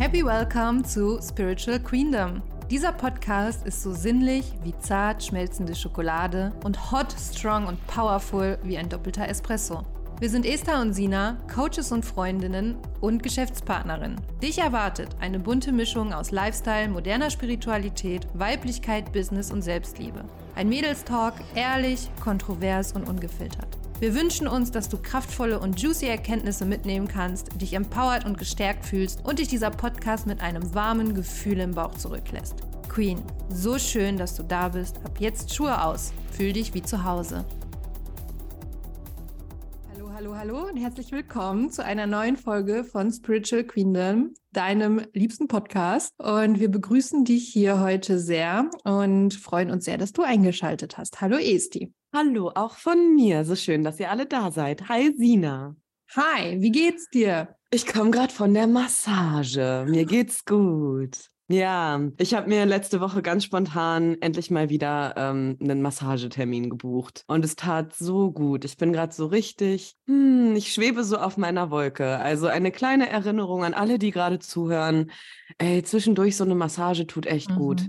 Happy Welcome zu Spiritual Queendom. Dieser Podcast ist so sinnlich wie zart schmelzende Schokolade und hot, strong und powerful wie ein doppelter Espresso. Wir sind Esther und Sina, Coaches und Freundinnen und Geschäftspartnerinnen. Dich erwartet eine bunte Mischung aus Lifestyle, moderner Spiritualität, Weiblichkeit, Business und Selbstliebe. Ein Mädelstalk, ehrlich, kontrovers und ungefiltert. Wir wünschen uns, dass du kraftvolle und juicy Erkenntnisse mitnehmen kannst, dich empowert und gestärkt fühlst und dich dieser Podcast mit einem warmen Gefühl im Bauch zurücklässt. Queen, so schön, dass du da bist. Ab jetzt Schuhe aus. Fühl dich wie zu Hause. Hallo, hallo und herzlich willkommen zu einer neuen Folge von Spiritual Queendom, deinem liebsten Podcast. Und wir begrüßen dich hier heute sehr und freuen uns sehr, dass du eingeschaltet hast. Hallo Esti. Hallo, auch von mir. So schön, dass ihr alle da seid. Hi Sina. Hi, wie geht's dir? Ich komme gerade von der Massage. Mir geht's gut. Ja, ich habe mir letzte Woche ganz spontan endlich mal wieder ähm, einen Massagetermin gebucht und es tat so gut. Ich bin gerade so richtig, hm, ich schwebe so auf meiner Wolke. Also eine kleine Erinnerung an alle, die gerade zuhören. Ey, zwischendurch so eine Massage tut echt mhm. gut.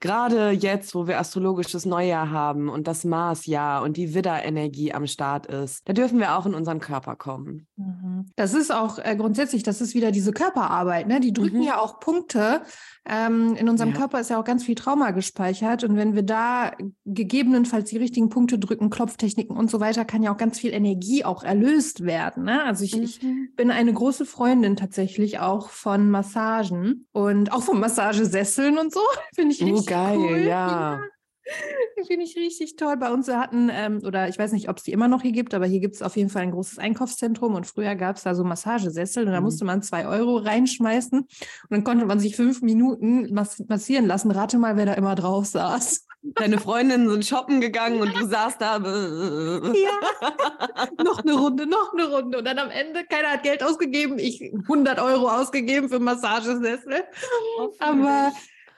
Gerade jetzt, wo wir astrologisches Neujahr haben und das Marsjahr und die Widderenergie am Start ist, da dürfen wir auch in unseren Körper kommen. Mhm. Das ist auch äh, grundsätzlich, das ist wieder diese Körperarbeit, ne? Die drücken mhm. ja auch Punkte ähm, in unserem ja. Körper ist ja auch ganz viel Trauma gespeichert. Und wenn wir da gegebenenfalls die richtigen Punkte drücken, Klopftechniken und so weiter, kann ja auch ganz viel Energie auch erlöst werden. Ne? Also ich, mhm. ich bin eine große Freundin tatsächlich auch von Massagen und auch von Massagesesseln und so. Finde ich oh, richtig oh, geil, cool. ja. ja. Finde ich richtig toll. Bei uns hatten, ähm, oder ich weiß nicht, ob es die immer noch hier gibt, aber hier gibt es auf jeden Fall ein großes Einkaufszentrum und früher gab es da so Massagesessel und da mhm. musste man zwei Euro reinschmeißen und dann konnte man sich fünf Minuten mass massieren lassen. Rate mal, wer da immer drauf saß. Deine Freundinnen sind shoppen gegangen und du saßt da. ja. noch eine Runde, noch eine Runde. Und dann am Ende, keiner hat Geld ausgegeben. Ich 100 Euro ausgegeben für Massagesessel. Oh, aber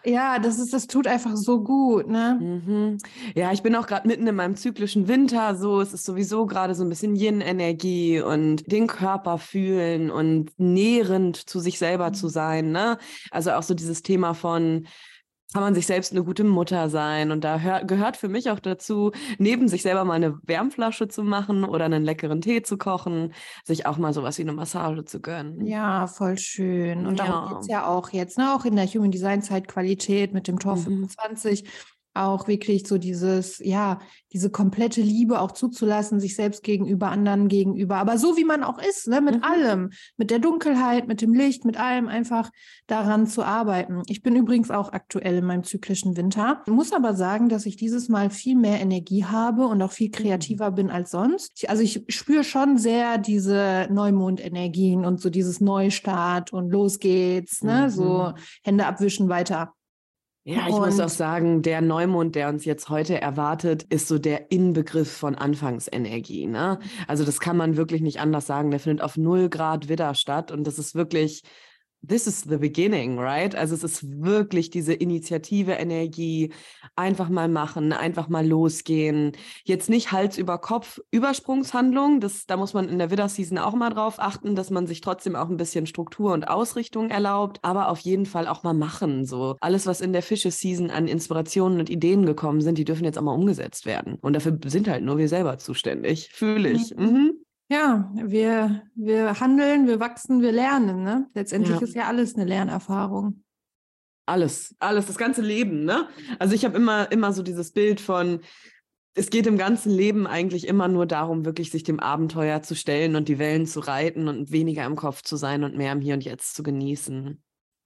ja, das ist, das tut einfach so gut, ne? Mhm. Ja, ich bin auch gerade mitten in meinem zyklischen Winter, so es ist sowieso gerade so ein bisschen Yin-Energie und den Körper fühlen und nährend zu sich selber mhm. zu sein, ne? Also auch so dieses Thema von kann man sich selbst eine gute Mutter sein. Und da hör, gehört für mich auch dazu, neben sich selber mal eine Wärmflasche zu machen oder einen leckeren Tee zu kochen, sich auch mal sowas wie eine Massage zu gönnen. Ja, voll schön. Und darum geht es ja auch jetzt, ne? auch in der Human Design Zeitqualität mit dem Tor mhm. 25 auch wirklich so dieses, ja, diese komplette Liebe auch zuzulassen, sich selbst gegenüber, anderen gegenüber, aber so wie man auch ist, ne, mit mhm. allem, mit der Dunkelheit, mit dem Licht, mit allem einfach daran zu arbeiten. Ich bin übrigens auch aktuell in meinem zyklischen Winter, muss aber sagen, dass ich dieses Mal viel mehr Energie habe und auch viel mhm. kreativer bin als sonst. Ich, also ich spüre schon sehr diese Neumondenergien und so dieses Neustart und los geht's, ne, mhm. so Hände abwischen weiter. Ja, ich und muss auch sagen, der Neumond, der uns jetzt heute erwartet, ist so der Inbegriff von Anfangsenergie. Ne? Also das kann man wirklich nicht anders sagen. Der findet auf null Grad Widder statt und das ist wirklich this is the beginning, right? Also es ist wirklich diese Initiative, Energie, einfach mal machen, einfach mal losgehen. Jetzt nicht Hals über Kopf Übersprungshandlung, das, da muss man in der Widder-Season auch mal drauf achten, dass man sich trotzdem auch ein bisschen Struktur und Ausrichtung erlaubt, aber auf jeden Fall auch mal machen. So alles, was in der Fische-Season an Inspirationen und Ideen gekommen sind, die dürfen jetzt auch mal umgesetzt werden. Und dafür sind halt nur wir selber zuständig, fühle ich. Mhm. Mhm. Ja, wir, wir handeln, wir wachsen, wir lernen. Ne? Letztendlich ja. ist ja alles eine Lernerfahrung. Alles, alles, das ganze Leben. Ne? Also ich habe immer, immer so dieses Bild von, es geht im ganzen Leben eigentlich immer nur darum, wirklich sich dem Abenteuer zu stellen und die Wellen zu reiten und weniger im Kopf zu sein und mehr im Hier und Jetzt zu genießen.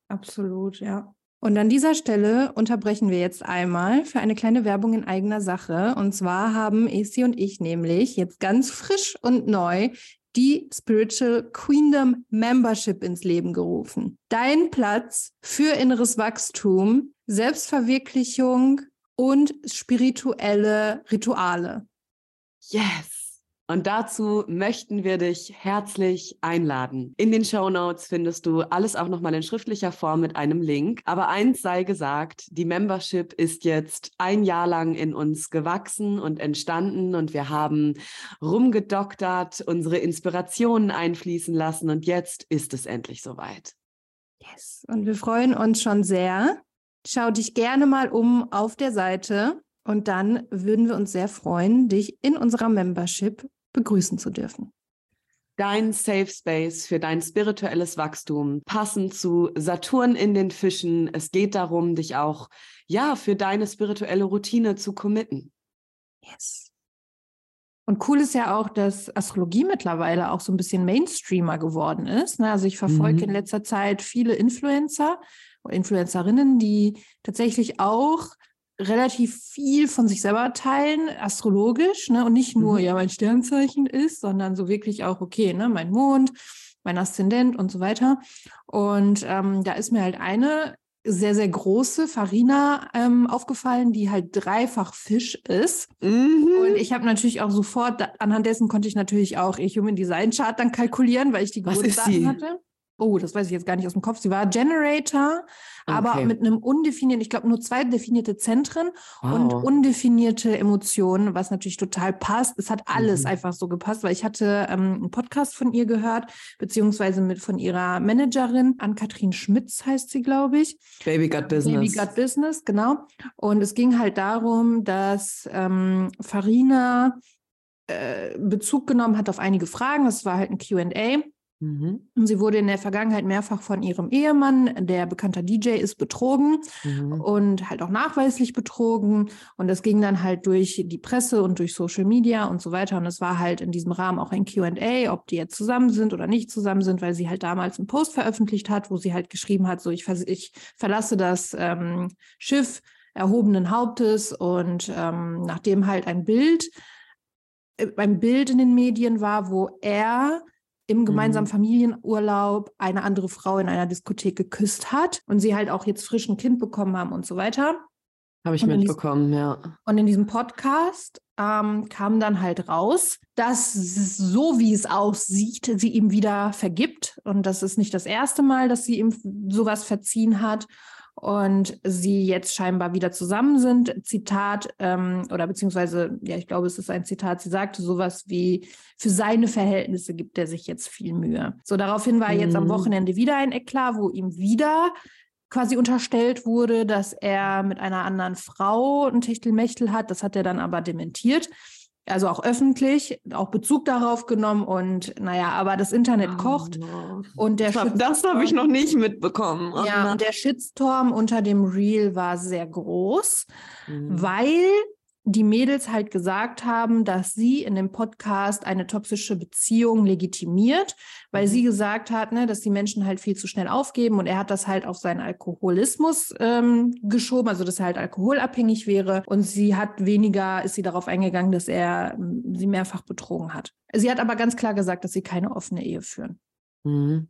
Absolut, ja. Und an dieser Stelle unterbrechen wir jetzt einmal für eine kleine Werbung in eigener Sache. Und zwar haben Esi und ich nämlich jetzt ganz frisch und neu die Spiritual Queendom Membership ins Leben gerufen. Dein Platz für inneres Wachstum, Selbstverwirklichung und spirituelle Rituale. Yes! Und dazu möchten wir dich herzlich einladen. In den Show Notes findest du alles auch nochmal in schriftlicher Form mit einem Link. Aber eins sei gesagt, die Membership ist jetzt ein Jahr lang in uns gewachsen und entstanden und wir haben rumgedoktert, unsere Inspirationen einfließen lassen und jetzt ist es endlich soweit. Yes. Und wir freuen uns schon sehr. Schau dich gerne mal um auf der Seite und dann würden wir uns sehr freuen, dich in unserer Membership begrüßen zu dürfen. Dein Safe Space für dein spirituelles Wachstum, passend zu Saturn in den Fischen. Es geht darum, dich auch ja für deine spirituelle Routine zu committen. Yes. Und cool ist ja auch, dass Astrologie mittlerweile auch so ein bisschen Mainstreamer geworden ist. Ne? Also ich verfolge mhm. in letzter Zeit viele Influencer oder Influencerinnen, die tatsächlich auch relativ viel von sich selber teilen, astrologisch, ne? Und nicht nur, mhm. ja, mein Sternzeichen ist, sondern so wirklich auch, okay, ne, mein Mond, mein Aszendent und so weiter. Und ähm, da ist mir halt eine sehr, sehr große Farina ähm, aufgefallen, die halt dreifach Fisch ist. Mhm. Und ich habe natürlich auch sofort, anhand dessen konnte ich natürlich auch ihr Human Design Chart dann kalkulieren, weil ich die Geburtsdaten hatte. Oh, das weiß ich jetzt gar nicht aus dem Kopf. Sie war Generator, okay. aber mit einem undefinierten, ich glaube nur zwei definierte Zentren wow. und undefinierte Emotionen, was natürlich total passt. Es hat alles mhm. einfach so gepasst, weil ich hatte ähm, einen Podcast von ihr gehört, beziehungsweise mit von ihrer Managerin, Ann-Kathrin Schmitz heißt sie, glaube ich. Baby Got Business. Baby Got Business, genau. Und es ging halt darum, dass ähm, Farina äh, Bezug genommen hat auf einige Fragen. Das war halt ein QA Mhm. Sie wurde in der Vergangenheit mehrfach von ihrem Ehemann, der bekannter DJ ist, betrogen mhm. und halt auch nachweislich betrogen. Und das ging dann halt durch die Presse und durch Social Media und so weiter. Und es war halt in diesem Rahmen auch ein QA, ob die jetzt zusammen sind oder nicht zusammen sind, weil sie halt damals einen Post veröffentlicht hat, wo sie halt geschrieben hat, so ich, ver ich verlasse das ähm, Schiff erhobenen Hauptes und ähm, nachdem halt ein Bild, äh, ein Bild in den Medien war, wo er im gemeinsamen mhm. Familienurlaub eine andere Frau in einer Diskothek geküsst hat und sie halt auch jetzt frisch ein Kind bekommen haben und so weiter. Habe ich und mitbekommen, diesem, ja. Und in diesem Podcast ähm, kam dann halt raus, dass so wie es aussieht, sie ihm wieder vergibt. Und das ist nicht das erste Mal, dass sie ihm sowas verziehen hat und sie jetzt scheinbar wieder zusammen sind. Zitat, ähm, oder beziehungsweise, ja, ich glaube, es ist ein Zitat, sie sagte sowas wie, für seine Verhältnisse gibt er sich jetzt viel Mühe. So, daraufhin war mhm. jetzt am mhm. Wochenende wieder ein Eklat, wo ihm wieder quasi unterstellt wurde, dass er mit einer anderen Frau ein Techtelmechtel hat. Das hat er dann aber dementiert also auch öffentlich, auch Bezug darauf genommen und naja, aber das Internet oh, kocht und der das, das habe ich noch nicht mitbekommen. Ja, und der Shitstorm unter dem Reel war sehr groß, mhm. weil die Mädels halt gesagt haben, dass sie in dem Podcast eine toxische Beziehung legitimiert, weil mhm. sie gesagt hat, ne, dass die Menschen halt viel zu schnell aufgeben und er hat das halt auf seinen Alkoholismus ähm, geschoben, also dass er halt alkoholabhängig wäre und sie hat weniger, ist sie darauf eingegangen, dass er ähm, sie mehrfach betrogen hat. Sie hat aber ganz klar gesagt, dass sie keine offene Ehe führen. Mhm.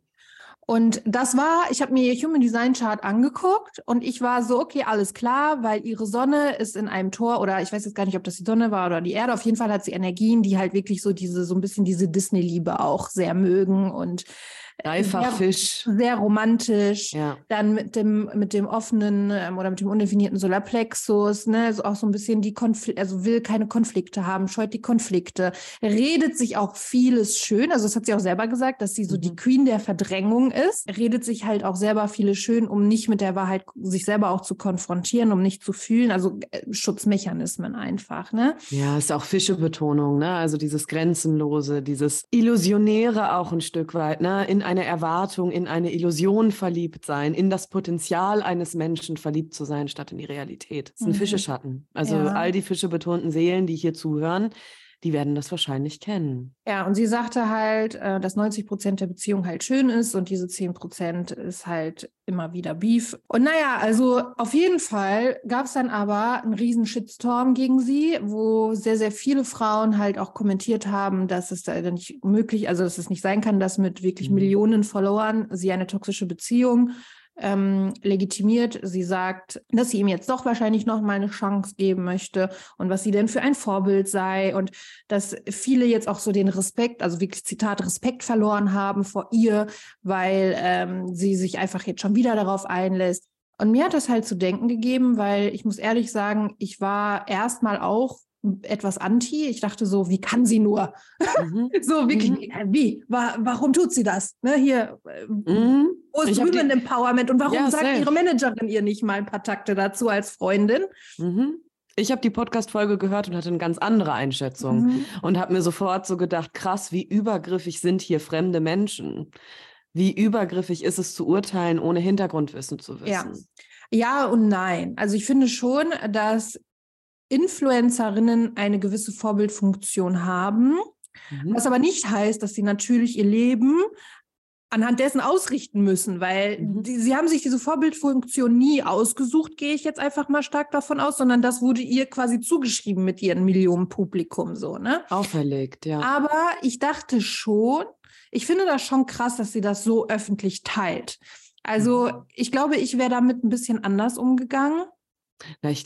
Und das war, ich habe mir ihr Human Design Chart angeguckt und ich war so, okay, alles klar, weil ihre Sonne ist in einem Tor oder ich weiß jetzt gar nicht, ob das die Sonne war oder die Erde. Auf jeden Fall hat sie Energien, die halt wirklich so diese, so ein bisschen diese Disney-Liebe auch sehr mögen und Dreifach Fisch. Sehr romantisch. Ja. Dann mit dem, mit dem offenen ähm, oder mit dem undefinierten Solarplexus, ne, also auch so ein bisschen die Konflikte, also will keine Konflikte haben, scheut die Konflikte, redet sich auch vieles schön. Also, das hat sie auch selber gesagt, dass sie so mhm. die Queen der Verdrängung ist. Redet sich halt auch selber vieles schön, um nicht mit der Wahrheit sich selber auch zu konfrontieren, um nicht zu fühlen. Also äh, Schutzmechanismen einfach, ne? Ja, ist auch Fischebetonung, ne? Also dieses Grenzenlose, dieses Illusionäre auch ein Stück weit, ne? In eine Erwartung, in eine Illusion verliebt sein, in das Potenzial eines Menschen verliebt zu sein, statt in die Realität. Das ist ein mhm. Fischeschatten. Also ja. all die fischebetonten Seelen, die hier zuhören, die werden das wahrscheinlich kennen. Ja, und sie sagte halt, äh, dass 90 Prozent der Beziehung halt schön ist und diese 10 Prozent ist halt immer wieder Beef. Und naja, also auf jeden Fall gab es dann aber einen riesen Shitstorm gegen sie, wo sehr, sehr viele Frauen halt auch kommentiert haben, dass es da nicht möglich, also dass es nicht sein kann, dass mit wirklich mhm. Millionen Followern sie eine toxische Beziehung ähm, legitimiert. Sie sagt, dass sie ihm jetzt doch wahrscheinlich noch mal eine Chance geben möchte und was sie denn für ein Vorbild sei und dass viele jetzt auch so den Respekt, also wirklich Zitat, Respekt verloren haben vor ihr, weil ähm, sie sich einfach jetzt schon wieder darauf einlässt. Und mir hat das halt zu denken gegeben, weil ich muss ehrlich sagen, ich war erstmal auch etwas anti. Ich dachte so, wie kann sie nur? Mhm. so wirklich, mhm. wie? Wa warum tut sie das? Ne, hier, äh, mhm. wo ist Women Empowerment und warum ja, sagt safe. ihre Managerin ihr nicht mal ein paar Takte dazu als Freundin? Mhm. Ich habe die Podcast-Folge gehört und hatte eine ganz andere Einschätzung mhm. und habe mir sofort so gedacht, krass, wie übergriffig sind hier fremde Menschen. Wie übergriffig ist es zu urteilen, ohne Hintergrundwissen zu wissen? Ja. ja und nein. Also ich finde schon, dass Influencerinnen eine gewisse Vorbildfunktion haben, mhm. was aber nicht heißt, dass sie natürlich ihr Leben anhand dessen ausrichten müssen, weil mhm. die, sie haben sich diese Vorbildfunktion nie ausgesucht, gehe ich jetzt einfach mal stark davon aus, sondern das wurde ihr quasi zugeschrieben mit ihren Millionen Publikum so, ne? Auferlegt, ja. Aber ich dachte schon, ich finde das schon krass, dass sie das so öffentlich teilt. Also mhm. ich glaube, ich wäre damit ein bisschen anders umgegangen.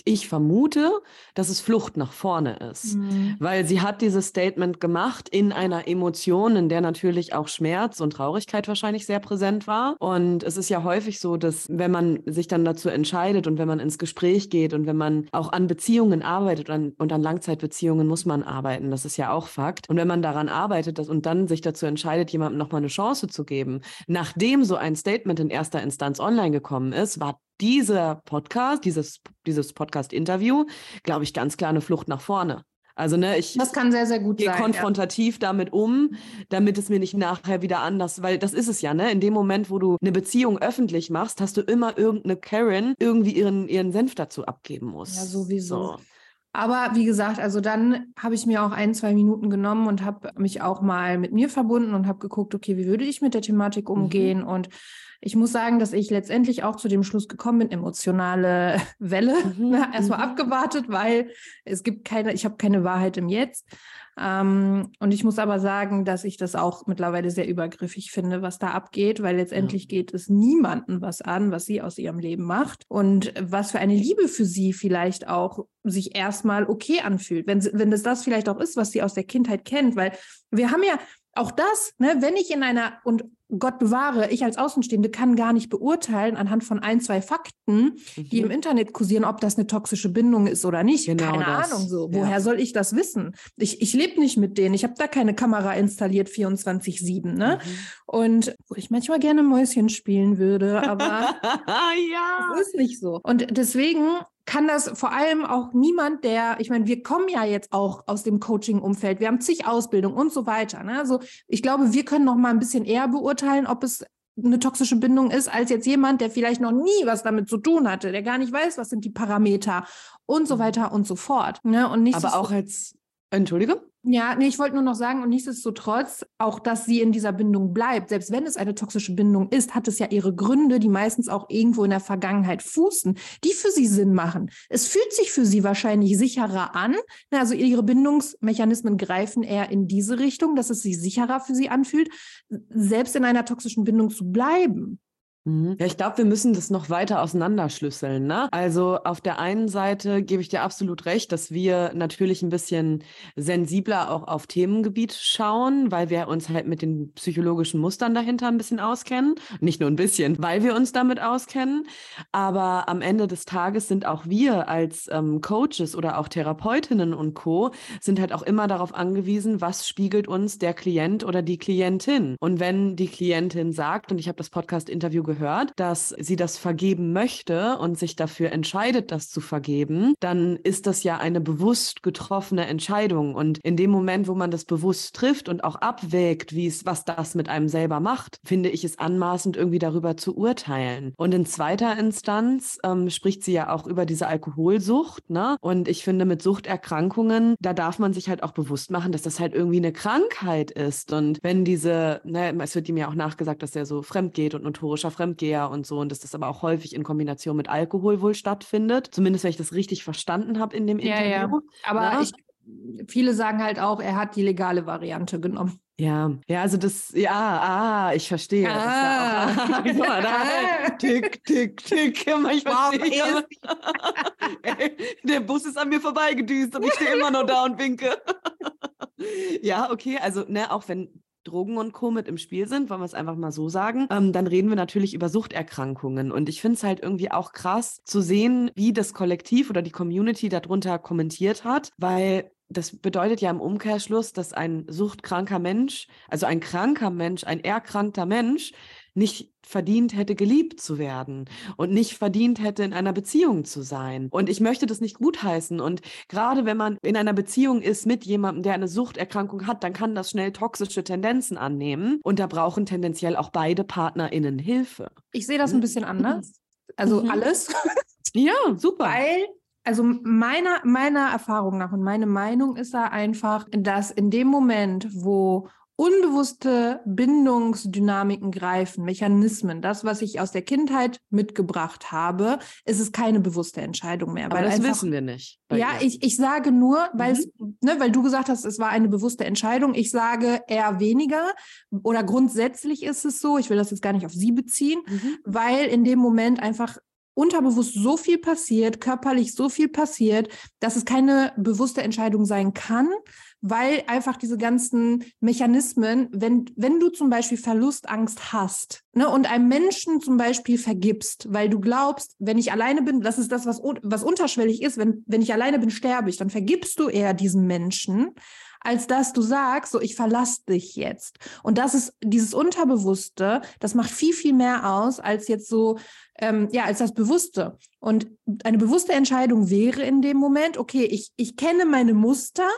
Ich vermute, dass es Flucht nach vorne ist, mhm. weil sie hat dieses Statement gemacht in einer Emotion, in der natürlich auch Schmerz und Traurigkeit wahrscheinlich sehr präsent war. Und es ist ja häufig so, dass wenn man sich dann dazu entscheidet und wenn man ins Gespräch geht und wenn man auch an Beziehungen arbeitet und an, und an Langzeitbeziehungen muss man arbeiten, das ist ja auch Fakt. Und wenn man daran arbeitet dass, und dann sich dazu entscheidet, jemandem nochmal eine Chance zu geben, nachdem so ein Statement in erster Instanz online gekommen ist, war dieser Podcast, dieses, dieses Podcast-Interview, glaube ich, ganz klar eine Flucht nach vorne. Also, ne, ich das kann sehr, sehr gut gehe konfrontativ ja. damit um, damit es mir nicht nachher wieder anders, weil das ist es ja, ne? In dem Moment, wo du eine Beziehung öffentlich machst, hast du immer irgendeine Karen irgendwie ihren, ihren Senf dazu abgeben muss. Ja, sowieso. So. Aber wie gesagt, also dann habe ich mir auch ein, zwei Minuten genommen und habe mich auch mal mit mir verbunden und habe geguckt, okay, wie würde ich mit der Thematik mhm. umgehen mhm. und ich muss sagen, dass ich letztendlich auch zu dem Schluss gekommen bin, emotionale Welle, mhm. Ne, erstmal mhm. abgewartet, weil es gibt keine, ich habe keine Wahrheit im Jetzt. Ähm, und ich muss aber sagen, dass ich das auch mittlerweile sehr übergriffig finde, was da abgeht, weil letztendlich ja. geht es niemandem was an, was sie aus ihrem Leben macht und was für eine Liebe für sie vielleicht auch sich erstmal okay anfühlt, wenn, wenn das das vielleicht auch ist, was sie aus der Kindheit kennt, weil wir haben ja auch das, ne, wenn ich in einer, und Gott bewahre, ich als Außenstehende kann gar nicht beurteilen anhand von ein, zwei Fakten, mhm. die im Internet kursieren, ob das eine toxische Bindung ist oder nicht. Genau keine das. Ahnung so. Woher ja. soll ich das wissen? Ich, ich lebe nicht mit denen. Ich habe da keine Kamera installiert 24-7. Ne? Mhm. Und wo ich manchmal gerne Mäuschen spielen würde, aber ja. das ist nicht so. Und deswegen kann das vor allem auch niemand, der, ich meine, wir kommen ja jetzt auch aus dem Coaching-Umfeld, wir haben zig Ausbildung und so weiter. Ne? Also ich glaube, wir können noch mal ein bisschen eher beurteilen, ob es eine toxische Bindung ist, als jetzt jemand, der vielleicht noch nie was damit zu tun hatte, der gar nicht weiß, was sind die Parameter und so mhm. weiter und so fort. Ne? Und nicht Aber auch als, Entschuldige? Ja, nee, ich wollte nur noch sagen, und nichtsdestotrotz, auch dass sie in dieser Bindung bleibt, selbst wenn es eine toxische Bindung ist, hat es ja ihre Gründe, die meistens auch irgendwo in der Vergangenheit fußen, die für sie Sinn machen. Es fühlt sich für sie wahrscheinlich sicherer an. Also ihre Bindungsmechanismen greifen eher in diese Richtung, dass es sich sicherer für sie anfühlt, selbst in einer toxischen Bindung zu bleiben. Mhm. Ja, ich glaube, wir müssen das noch weiter auseinanderschlüsseln. Ne? Also auf der einen Seite gebe ich dir absolut recht, dass wir natürlich ein bisschen sensibler auch auf Themengebiet schauen, weil wir uns halt mit den psychologischen Mustern dahinter ein bisschen auskennen. Nicht nur ein bisschen, weil wir uns damit auskennen. Aber am Ende des Tages sind auch wir als ähm, Coaches oder auch Therapeutinnen und Co. sind halt auch immer darauf angewiesen, was spiegelt uns der Klient oder die Klientin. Und wenn die Klientin sagt, und ich habe das Podcast-Interview gehört, gehört, dass sie das vergeben möchte und sich dafür entscheidet, das zu vergeben, dann ist das ja eine bewusst getroffene Entscheidung. Und in dem Moment, wo man das bewusst trifft und auch abwägt, wie es, was das mit einem selber macht, finde ich es anmaßend, irgendwie darüber zu urteilen. Und in zweiter Instanz ähm, spricht sie ja auch über diese Alkoholsucht. Ne? Und ich finde, mit Suchterkrankungen, da darf man sich halt auch bewusst machen, dass das halt irgendwie eine Krankheit ist. Und wenn diese, ne, es wird ihm ja auch nachgesagt, dass er so fremd geht und notorischer Fremd Fremdgeher und so und dass das aber auch häufig in Kombination mit Alkohol wohl stattfindet. Zumindest, wenn ich das richtig verstanden habe in dem ja, Interview. Ja. Aber ja. Ich, viele sagen halt auch, er hat die legale Variante genommen. Ja, ja, also das, ja, ah, ich verstehe. Ah. Ja auch, ah, tick, tick, tick, ich verstehe. Ey, der Bus ist an mir vorbeigedüst und ich stehe immer noch da und winke. ja, okay, also, ne, auch wenn Drogen und Co. mit im Spiel sind, wollen wir es einfach mal so sagen, ähm, dann reden wir natürlich über Suchterkrankungen. Und ich finde es halt irgendwie auch krass zu sehen, wie das Kollektiv oder die Community darunter kommentiert hat, weil das bedeutet ja im Umkehrschluss, dass ein suchtkranker Mensch, also ein kranker Mensch, ein erkrankter Mensch, nicht verdient hätte, geliebt zu werden und nicht verdient hätte, in einer Beziehung zu sein. Und ich möchte das nicht gutheißen. Und gerade wenn man in einer Beziehung ist mit jemandem, der eine Suchterkrankung hat, dann kann das schnell toxische Tendenzen annehmen. Und da brauchen tendenziell auch beide PartnerInnen Hilfe. Ich sehe das ein bisschen anders. Also mhm. alles. Ja, super. Weil also meiner, meiner Erfahrung nach und meine Meinung ist da einfach, dass in dem Moment, wo unbewusste Bindungsdynamiken greifen, Mechanismen, das, was ich aus der Kindheit mitgebracht habe, ist es keine bewusste Entscheidung mehr. Aber das einfach, wissen wir nicht. Ja, ich, ich sage nur, weil, mhm. es, ne, weil du gesagt hast, es war eine bewusste Entscheidung. Ich sage eher weniger oder grundsätzlich ist es so, ich will das jetzt gar nicht auf sie beziehen, mhm. weil in dem Moment einfach unterbewusst so viel passiert, körperlich so viel passiert, dass es keine bewusste Entscheidung sein kann, weil einfach diese ganzen Mechanismen, wenn, wenn du zum Beispiel Verlustangst hast ne, und einem Menschen zum Beispiel vergibst, weil du glaubst, wenn ich alleine bin, das ist das, was, was unterschwellig ist, wenn, wenn ich alleine bin, sterbe ich, dann vergibst du eher diesen Menschen, als dass du sagst, so ich verlasse dich jetzt. Und das ist dieses Unterbewusste, das macht viel, viel mehr aus als jetzt so, ähm, ja, als das Bewusste. Und eine bewusste Entscheidung wäre in dem Moment, okay, ich, ich kenne meine Muster,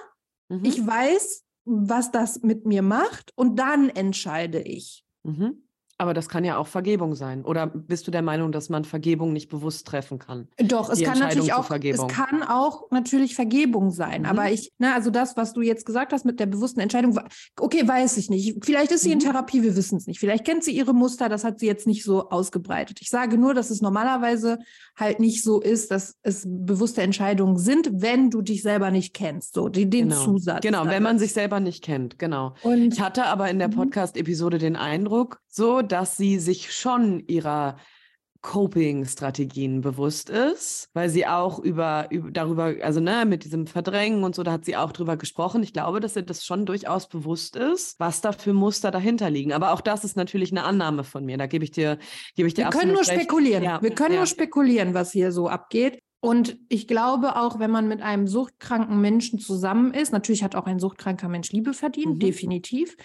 Mhm. Ich weiß, was das mit mir macht und dann entscheide ich. Mhm. Aber das kann ja auch Vergebung sein. Oder bist du der Meinung, dass man Vergebung nicht bewusst treffen kann? Doch, es kann natürlich auch, es kann auch natürlich Vergebung sein. Mhm. Aber ich, na, also das, was du jetzt gesagt hast mit der bewussten Entscheidung, okay, weiß ich nicht. Vielleicht ist sie mhm. in Therapie, wir wissen es nicht. Vielleicht kennt sie ihre Muster, das hat sie jetzt nicht so ausgebreitet. Ich sage nur, dass es normalerweise halt nicht so ist, dass es bewusste Entscheidungen sind, wenn du dich selber nicht kennst. So, den, den genau. Zusatz. Genau, wenn man sich selber nicht kennt, genau. Und ich hatte aber in der mhm. Podcast-Episode den Eindruck, so, dass sie sich schon ihrer Coping-Strategien bewusst ist, weil sie auch über, über darüber, also ne, mit diesem Verdrängen und so, da hat sie auch drüber gesprochen. Ich glaube, dass ihr das schon durchaus bewusst ist, was da für Muster dahinter liegen. Aber auch das ist natürlich eine Annahme von mir. Da gebe ich dir, gebe ich dir Wir können nur recht. spekulieren. Ja, Wir können ja. nur spekulieren, was hier so abgeht. Und ich glaube auch, wenn man mit einem suchtkranken Menschen zusammen ist, natürlich hat auch ein suchtkranker Mensch Liebe verdient, mhm. definitiv.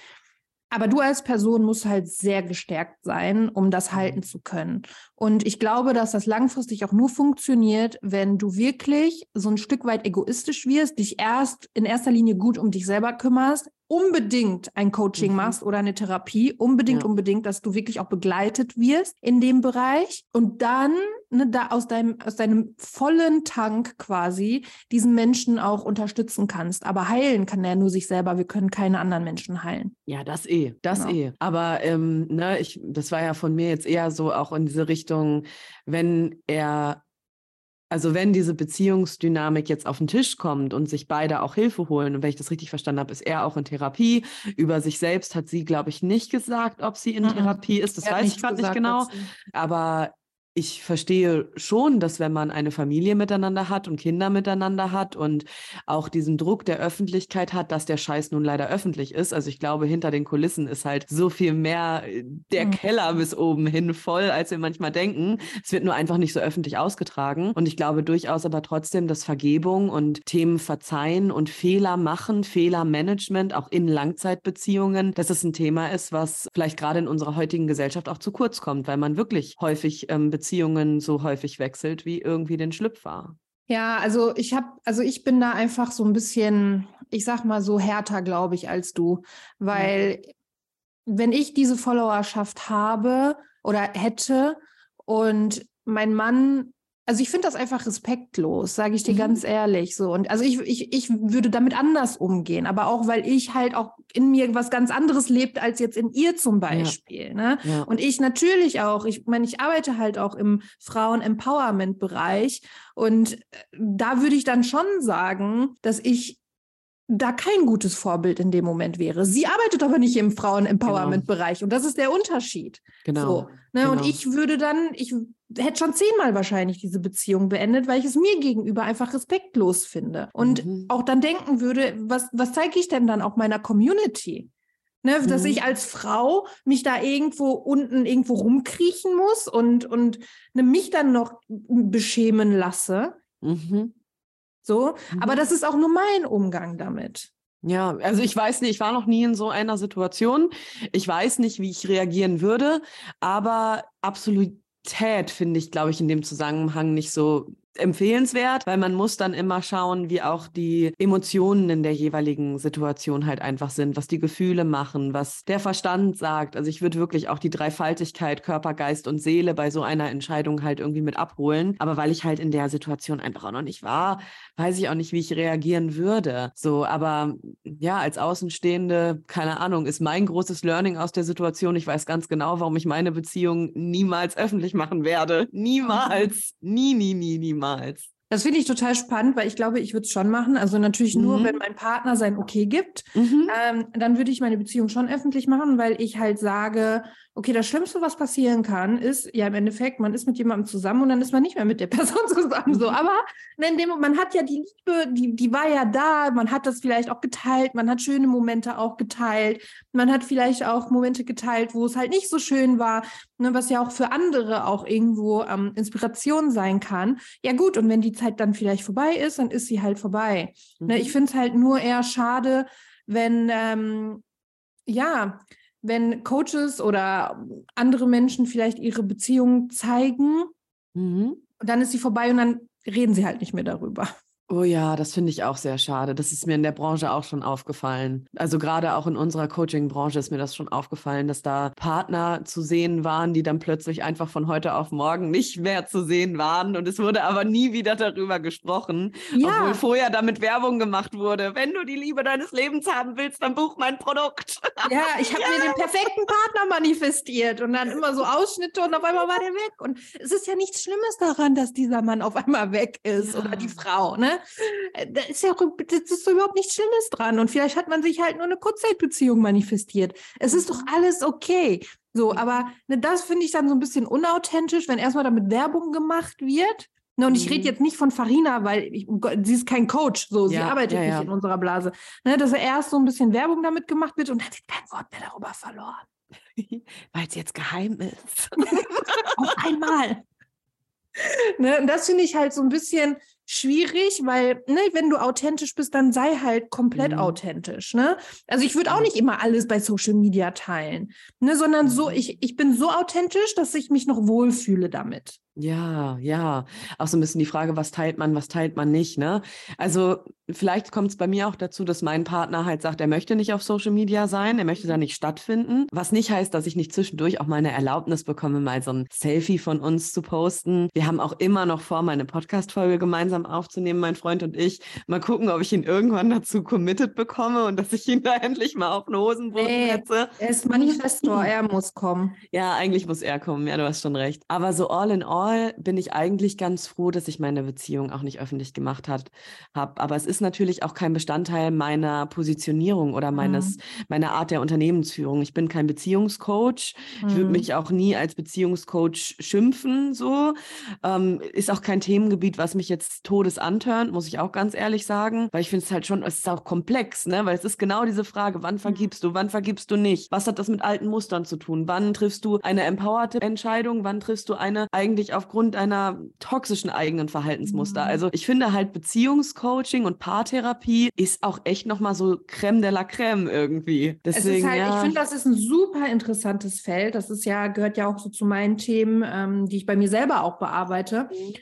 Aber du als Person musst halt sehr gestärkt sein, um das mhm. halten zu können. Und ich glaube, dass das langfristig auch nur funktioniert, wenn du wirklich so ein Stück weit egoistisch wirst, dich erst in erster Linie gut um dich selber kümmerst, unbedingt ein Coaching mhm. machst oder eine Therapie, unbedingt, ja. unbedingt, dass du wirklich auch begleitet wirst in dem Bereich und dann ne, da aus deinem, aus deinem vollen Tank quasi diesen Menschen auch unterstützen kannst. Aber heilen kann er nur sich selber. Wir können keine anderen Menschen heilen. Ja, das eh, das genau. eh. Aber ähm, ne, ich, das war ja von mir jetzt eher so auch in diese Richtung, wenn er also wenn diese Beziehungsdynamik jetzt auf den Tisch kommt und sich beide auch Hilfe holen, und wenn ich das richtig verstanden habe, ist er auch in Therapie. Über sich selbst hat sie, glaube ich, nicht gesagt, ob sie in mhm. Therapie ist. Das weiß ich gerade nicht genau. Aber ich verstehe schon, dass wenn man eine Familie miteinander hat und Kinder miteinander hat und auch diesen Druck der Öffentlichkeit hat, dass der Scheiß nun leider öffentlich ist. Also ich glaube, hinter den Kulissen ist halt so viel mehr äh, der mhm. Keller bis oben hin voll, als wir manchmal denken. Es wird nur einfach nicht so öffentlich ausgetragen. Und ich glaube durchaus aber trotzdem, dass Vergebung und Themen verzeihen und Fehler machen, Fehlermanagement auch in Langzeitbeziehungen, dass es ein Thema ist, was vielleicht gerade in unserer heutigen Gesellschaft auch zu kurz kommt, weil man wirklich häufig ähm, Beziehungen so häufig wechselt wie irgendwie den Schlüpfer. Ja, also ich habe, also ich bin da einfach so ein bisschen, ich sag mal so härter, glaube ich, als du, weil mhm. wenn ich diese Followerschaft habe oder hätte und mein Mann also ich finde das einfach respektlos, sage ich dir mhm. ganz ehrlich so. Und also ich, ich, ich würde damit anders umgehen, aber auch weil ich halt auch in mir was ganz anderes lebt als jetzt in ihr zum Beispiel. Ja. Ne? Ja. Und ich natürlich auch, ich meine, ich arbeite halt auch im Frauen-Empowerment-Bereich und äh, da würde ich dann schon sagen, dass ich da kein gutes Vorbild in dem Moment wäre. Sie arbeitet aber nicht im Frauen-Empowerment-Bereich genau. und das ist der Unterschied. Genau. So, ne? genau. Und ich würde dann, ich hätte schon zehnmal wahrscheinlich diese Beziehung beendet, weil ich es mir gegenüber einfach respektlos finde und mhm. auch dann denken würde, was, was zeige ich denn dann auch meiner Community? Ne, mhm. Dass ich als Frau mich da irgendwo unten irgendwo rumkriechen muss und, und ne, mich dann noch beschämen lasse. Mhm. So, mhm. aber das ist auch nur mein Umgang damit. Ja, also ich weiß nicht, ich war noch nie in so einer Situation. Ich weiß nicht, wie ich reagieren würde, aber Absolutität finde ich, glaube ich, in dem Zusammenhang nicht so empfehlenswert, weil man muss dann immer schauen, wie auch die Emotionen in der jeweiligen Situation halt einfach sind, was die Gefühle machen, was der Verstand sagt. Also ich würde wirklich auch die Dreifaltigkeit Körper, Geist und Seele bei so einer Entscheidung halt irgendwie mit abholen. Aber weil ich halt in der Situation einfach auch noch nicht war, weiß ich auch nicht, wie ich reagieren würde. So, aber ja, als Außenstehende, keine Ahnung, ist mein großes Learning aus der Situation. Ich weiß ganz genau, warum ich meine Beziehung niemals öffentlich machen werde. Niemals. Nie, nie, nie, niemals niemals. Das finde ich total spannend, weil ich glaube, ich würde es schon machen. Also natürlich nur, mhm. wenn mein Partner sein Okay gibt. Mhm. Ähm, dann würde ich meine Beziehung schon öffentlich machen, weil ich halt sage, okay, das Schlimmste, was passieren kann, ist ja im Endeffekt, man ist mit jemandem zusammen und dann ist man nicht mehr mit der Person zusammen. So, mhm. aber in dem, man hat ja die Liebe, die, die war ja da, man hat das vielleicht auch geteilt, man hat schöne Momente auch geteilt, man hat vielleicht auch Momente geteilt, wo es halt nicht so schön war, ne, was ja auch für andere auch irgendwo ähm, Inspiration sein kann. Ja gut, und wenn die Zeit dann vielleicht vorbei ist, dann ist sie halt vorbei. Mhm. Ne, ich mhm. finde es halt nur eher schade, wenn ähm, ja, wenn Coaches oder andere Menschen vielleicht ihre Beziehung zeigen, mhm. dann ist sie vorbei und dann reden sie halt nicht mehr darüber. Oh ja, das finde ich auch sehr schade. Das ist mir in der Branche auch schon aufgefallen. Also gerade auch in unserer Coaching-Branche ist mir das schon aufgefallen, dass da Partner zu sehen waren, die dann plötzlich einfach von heute auf morgen nicht mehr zu sehen waren. Und es wurde aber nie wieder darüber gesprochen, ja. obwohl vorher damit Werbung gemacht wurde. Wenn du die Liebe deines Lebens haben willst, dann buch mein Produkt. Ja, ich habe ja. mir den perfekten Partner manifestiert und dann immer so Ausschnitte und auf einmal war der weg. Und es ist ja nichts Schlimmes daran, dass dieser Mann auf einmal weg ist ja. oder die Frau, ne? Äh, da ist ja das ist überhaupt nichts Schlimmes dran. Und vielleicht hat man sich halt nur eine Kurzzeitbeziehung manifestiert. Es ist doch mhm. alles okay. So, aber ne, das finde ich dann so ein bisschen unauthentisch, wenn erstmal damit Werbung gemacht wird. Ne, und ich rede mhm. jetzt nicht von Farina, weil ich, sie ist kein Coach, so, sie arbeitet ja, ja. nicht in unserer Blase. Ne, dass erst so ein bisschen Werbung damit gemacht wird und dann wird kein Wort mehr darüber verloren. weil es jetzt geheim ist. Auf einmal. Ne, und das finde ich halt so ein bisschen, schwierig, weil, ne, wenn du authentisch bist, dann sei halt komplett mhm. authentisch, ne? Also ich würde auch nicht immer alles bei Social Media teilen, ne, sondern so, mhm. ich, ich bin so authentisch, dass ich mich noch wohlfühle damit. Ja, ja. Auch so ein bisschen die Frage, was teilt man, was teilt man nicht, ne? Also vielleicht kommt es bei mir auch dazu, dass mein Partner halt sagt, er möchte nicht auf Social Media sein, er möchte da nicht stattfinden. Was nicht heißt, dass ich nicht zwischendurch auch mal eine Erlaubnis bekomme, mal so ein Selfie von uns zu posten. Wir haben auch immer noch vor, meine Podcast-Folge gemeinsam aufzunehmen, mein Freund und ich. Mal gucken, ob ich ihn irgendwann dazu committed bekomme und dass ich ihn da endlich mal auf den Hosenboden nee, setze. Er ist Manifestor, er muss kommen. Ja, eigentlich muss er kommen, ja, du hast schon recht. Aber so all in all bin ich eigentlich ganz froh, dass ich meine Beziehung auch nicht öffentlich gemacht habe. Aber es ist natürlich auch kein Bestandteil meiner Positionierung oder meines, mhm. meiner Art der Unternehmensführung. Ich bin kein Beziehungscoach. Mhm. Ich würde mich auch nie als Beziehungscoach schimpfen, so. Ähm, ist auch kein Themengebiet, was mich jetzt todes antörnt, muss ich auch ganz ehrlich sagen, weil ich finde es halt schon, es ist auch komplex, ne, weil es ist genau diese Frage, wann mhm. vergibst du, wann vergibst du nicht? Was hat das mit alten Mustern zu tun? Wann triffst du eine empowerte Entscheidung? Wann triffst du eine eigentlich aufgrund deiner toxischen eigenen Verhaltensmuster? Mhm. Also ich finde halt Beziehungscoaching und Paartherapie ist auch echt nochmal so Creme de la Creme irgendwie. Deswegen, halt, ja. Ich finde, das ist ein super interessantes Feld. Das ist ja, gehört ja auch so zu meinen Themen, ähm, die ich bei mir selber auch bearbeite. Mhm.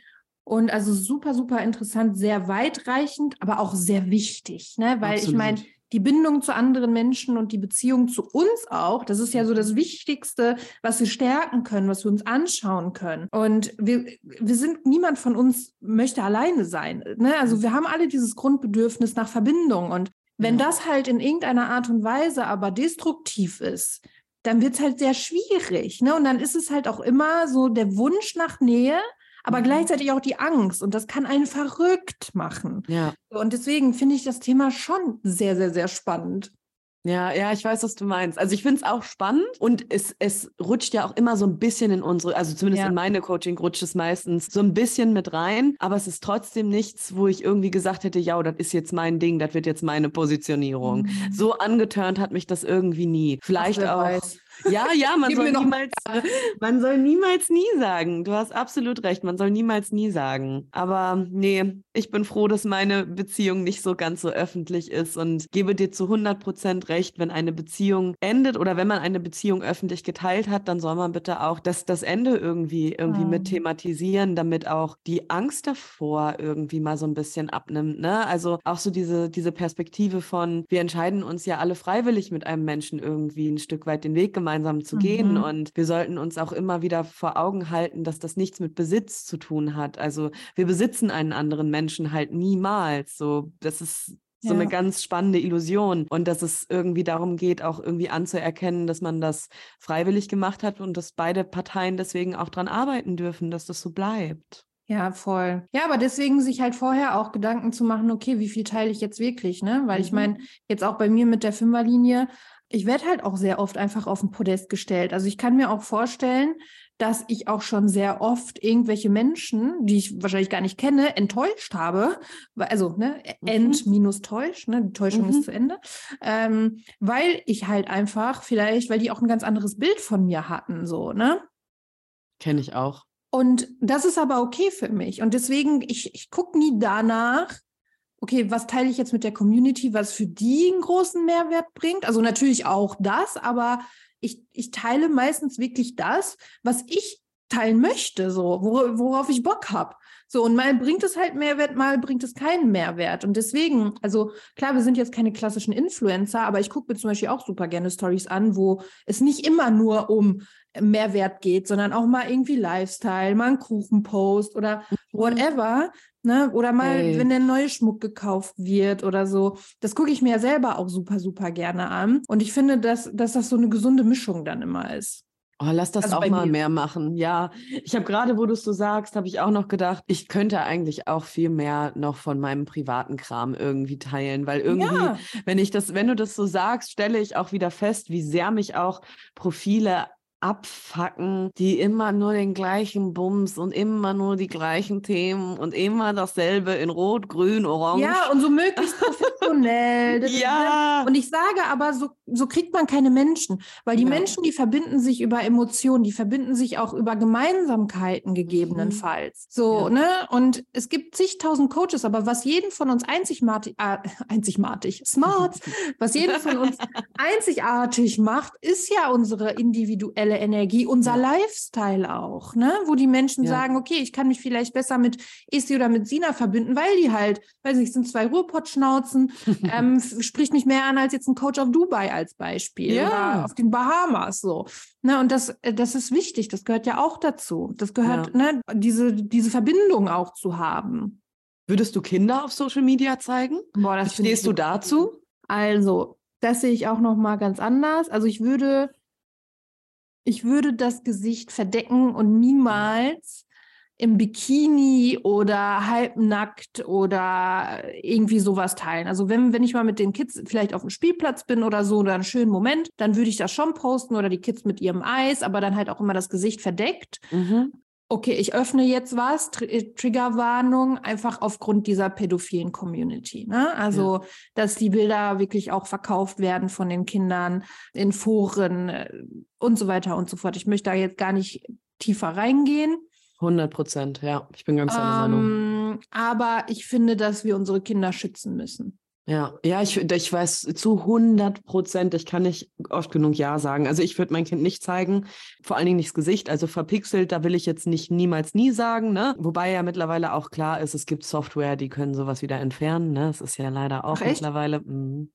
Und also super, super interessant, sehr weitreichend, aber auch sehr wichtig, ne? Weil Absolut. ich meine, die Bindung zu anderen Menschen und die Beziehung zu uns auch, das ist ja so das Wichtigste, was wir stärken können, was wir uns anschauen können. Und wir, wir sind, niemand von uns möchte alleine sein. Ne? Also wir haben alle dieses Grundbedürfnis nach Verbindung. Und wenn das halt in irgendeiner Art und Weise aber destruktiv ist, dann wird es halt sehr schwierig. Ne? Und dann ist es halt auch immer so der Wunsch nach Nähe, aber mhm. gleichzeitig auch die Angst. Und das kann einen verrückt machen. Ja. Und deswegen finde ich das Thema schon sehr, sehr, sehr spannend. Ja, ja, ich weiß, was du meinst. Also ich finde es auch spannend und es, es rutscht ja auch immer so ein bisschen in unsere, also zumindest ja. in meine Coaching rutscht es meistens so ein bisschen mit rein, aber es ist trotzdem nichts, wo ich irgendwie gesagt hätte, ja, das ist jetzt mein Ding, das wird jetzt meine Positionierung. Mhm. So angeturnt hat mich das irgendwie nie. Vielleicht auch. Weiß. Ja, ja, man soll, niemals, man soll niemals nie sagen. Du hast absolut recht, man soll niemals nie sagen. Aber nee, ich bin froh, dass meine Beziehung nicht so ganz so öffentlich ist und gebe dir zu 100 Prozent recht, wenn eine Beziehung endet oder wenn man eine Beziehung öffentlich geteilt hat, dann soll man bitte auch das, das Ende irgendwie, irgendwie mhm. mit thematisieren, damit auch die Angst davor irgendwie mal so ein bisschen abnimmt. Ne? Also auch so diese, diese Perspektive von, wir entscheiden uns ja alle freiwillig mit einem Menschen irgendwie ein Stück weit den Weg gemeinsam zu mhm. gehen. Und wir sollten uns auch immer wieder vor Augen halten, dass das nichts mit Besitz zu tun hat. Also wir besitzen einen anderen Menschen halt niemals. So, das ist so ja. eine ganz spannende Illusion und dass es irgendwie darum geht, auch irgendwie anzuerkennen, dass man das freiwillig gemacht hat und dass beide Parteien deswegen auch dran arbeiten dürfen, dass das so bleibt. Ja, voll. Ja, aber deswegen sich halt vorher auch Gedanken zu machen, okay, wie viel teile ich jetzt wirklich, ne? Weil mhm. ich meine, jetzt auch bei mir mit der Fünferlinie, ich werde halt auch sehr oft einfach auf den Podest gestellt. Also ich kann mir auch vorstellen, dass ich auch schon sehr oft irgendwelche Menschen, die ich wahrscheinlich gar nicht kenne, enttäuscht habe. Also, ne, mhm. end minus täusch, ne, die Täuschung mhm. ist zu Ende. Ähm, weil ich halt einfach vielleicht, weil die auch ein ganz anderes Bild von mir hatten, so, ne? Kenne ich auch. Und das ist aber okay für mich. Und deswegen, ich, ich gucke nie danach, okay, was teile ich jetzt mit der Community, was für die einen großen Mehrwert bringt? Also natürlich auch das, aber ich, ich teile meistens wirklich das, was ich teilen möchte, so, wor worauf ich Bock habe. So, und mal bringt es halt Mehrwert, mal bringt es keinen Mehrwert. Und deswegen, also klar, wir sind jetzt keine klassischen Influencer, aber ich gucke mir zum Beispiel auch super gerne Stories an, wo es nicht immer nur um Mehrwert geht, sondern auch mal irgendwie Lifestyle, mal ein Kuchenpost oder. Whatever. Ne? Oder mal, hey. wenn der neue Schmuck gekauft wird oder so. Das gucke ich mir ja selber auch super, super gerne an. Und ich finde, dass, dass das so eine gesunde Mischung dann immer ist. Oh, lass das also auch mal mir. mehr machen. Ja, ich habe gerade, wo du es so sagst, habe ich auch noch gedacht, ich könnte eigentlich auch viel mehr noch von meinem privaten Kram irgendwie teilen, weil irgendwie, ja. wenn ich das, wenn du das so sagst, stelle ich auch wieder fest, wie sehr mich auch Profile abfacken, die immer nur den gleichen Bums und immer nur die gleichen Themen und immer dasselbe in Rot, Grün, Orange. Ja, und so möglichst professionell. ja. Und ich sage aber, so, so kriegt man keine Menschen, weil die ja. Menschen, die verbinden sich über Emotionen, die verbinden sich auch über Gemeinsamkeiten gegebenenfalls. Mhm. So, ja. ne? Und es gibt zigtausend Coaches, aber was jeden von uns einzigartig, äh, einzigartig, smart, was jeden von uns einzigartig macht, ist ja unsere individuelle sexuelle Energie, unser ja. Lifestyle auch, ne? Wo die Menschen ja. sagen, okay, ich kann mich vielleicht besser mit Isi oder mit Sina verbinden, weil die halt, weiß nicht, sind zwei Ruhrpottschnauzen, ähm, spricht mich mehr an als jetzt ein Coach auf Dubai als Beispiel ja. oder auf den Bahamas so. Ne, und das, äh, das ist wichtig, das gehört ja auch dazu. Das gehört, ne, diese, diese Verbindung auch zu haben. Würdest du Kinder auf Social Media zeigen? Boah, das stehst du dazu? Also, das sehe ich auch noch mal ganz anders. Also ich würde ich würde das Gesicht verdecken und niemals im Bikini oder halbnackt oder irgendwie sowas teilen. Also wenn, wenn ich mal mit den Kids vielleicht auf dem Spielplatz bin oder so oder einen schönen Moment, dann würde ich das schon posten oder die Kids mit ihrem Eis, aber dann halt auch immer das Gesicht verdeckt. Mhm okay, ich öffne jetzt was, Tr äh, Triggerwarnung, einfach aufgrund dieser pädophilen Community. Ne? Also, ja. dass die Bilder wirklich auch verkauft werden von den Kindern in Foren äh, und so weiter und so fort. Ich möchte da jetzt gar nicht tiefer reingehen. 100 Prozent, ja, ich bin ganz deiner ähm, Meinung. Aber ich finde, dass wir unsere Kinder schützen müssen. Ja, ja, ich, ich weiß zu 100 Prozent, ich kann nicht oft genug Ja sagen. Also ich würde mein Kind nicht zeigen, vor allen Dingen nicht das Gesicht, also verpixelt, da will ich jetzt nicht niemals nie sagen, ne? Wobei ja mittlerweile auch klar ist, es gibt Software, die können sowas wieder entfernen, ne? Das ist ja leider auch Ach, mittlerweile. Mh.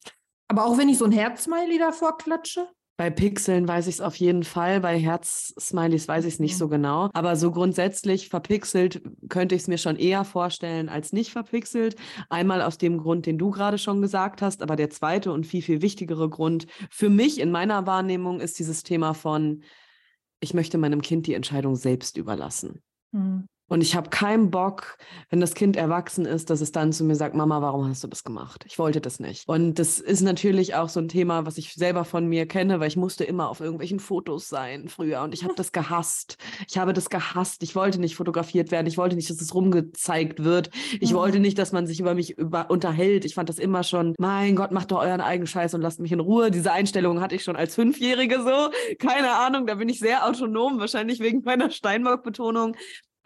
Aber auch wenn ich so ein Herzsmiley davor klatsche? Bei Pixeln weiß ich es auf jeden Fall, bei Herz-Smileys weiß ich es nicht mhm. so genau. Aber so grundsätzlich verpixelt könnte ich es mir schon eher vorstellen als nicht verpixelt. Einmal aus dem Grund, den du gerade schon gesagt hast, aber der zweite und viel, viel wichtigere Grund für mich in meiner Wahrnehmung ist dieses Thema von, ich möchte meinem Kind die Entscheidung selbst überlassen. Mhm. Und ich habe keinen Bock, wenn das Kind erwachsen ist, dass es dann zu mir sagt, Mama, warum hast du das gemacht? Ich wollte das nicht. Und das ist natürlich auch so ein Thema, was ich selber von mir kenne, weil ich musste immer auf irgendwelchen Fotos sein früher und ich habe das gehasst. Ich habe das gehasst. Ich wollte nicht fotografiert werden. Ich wollte nicht, dass es rumgezeigt wird. Ich mhm. wollte nicht, dass man sich über mich über unterhält. Ich fand das immer schon, mein Gott, macht doch euren eigenen Scheiß und lasst mich in Ruhe. Diese Einstellung hatte ich schon als Fünfjährige so. Keine Ahnung, da bin ich sehr autonom, wahrscheinlich wegen meiner Steinbock-Betonung.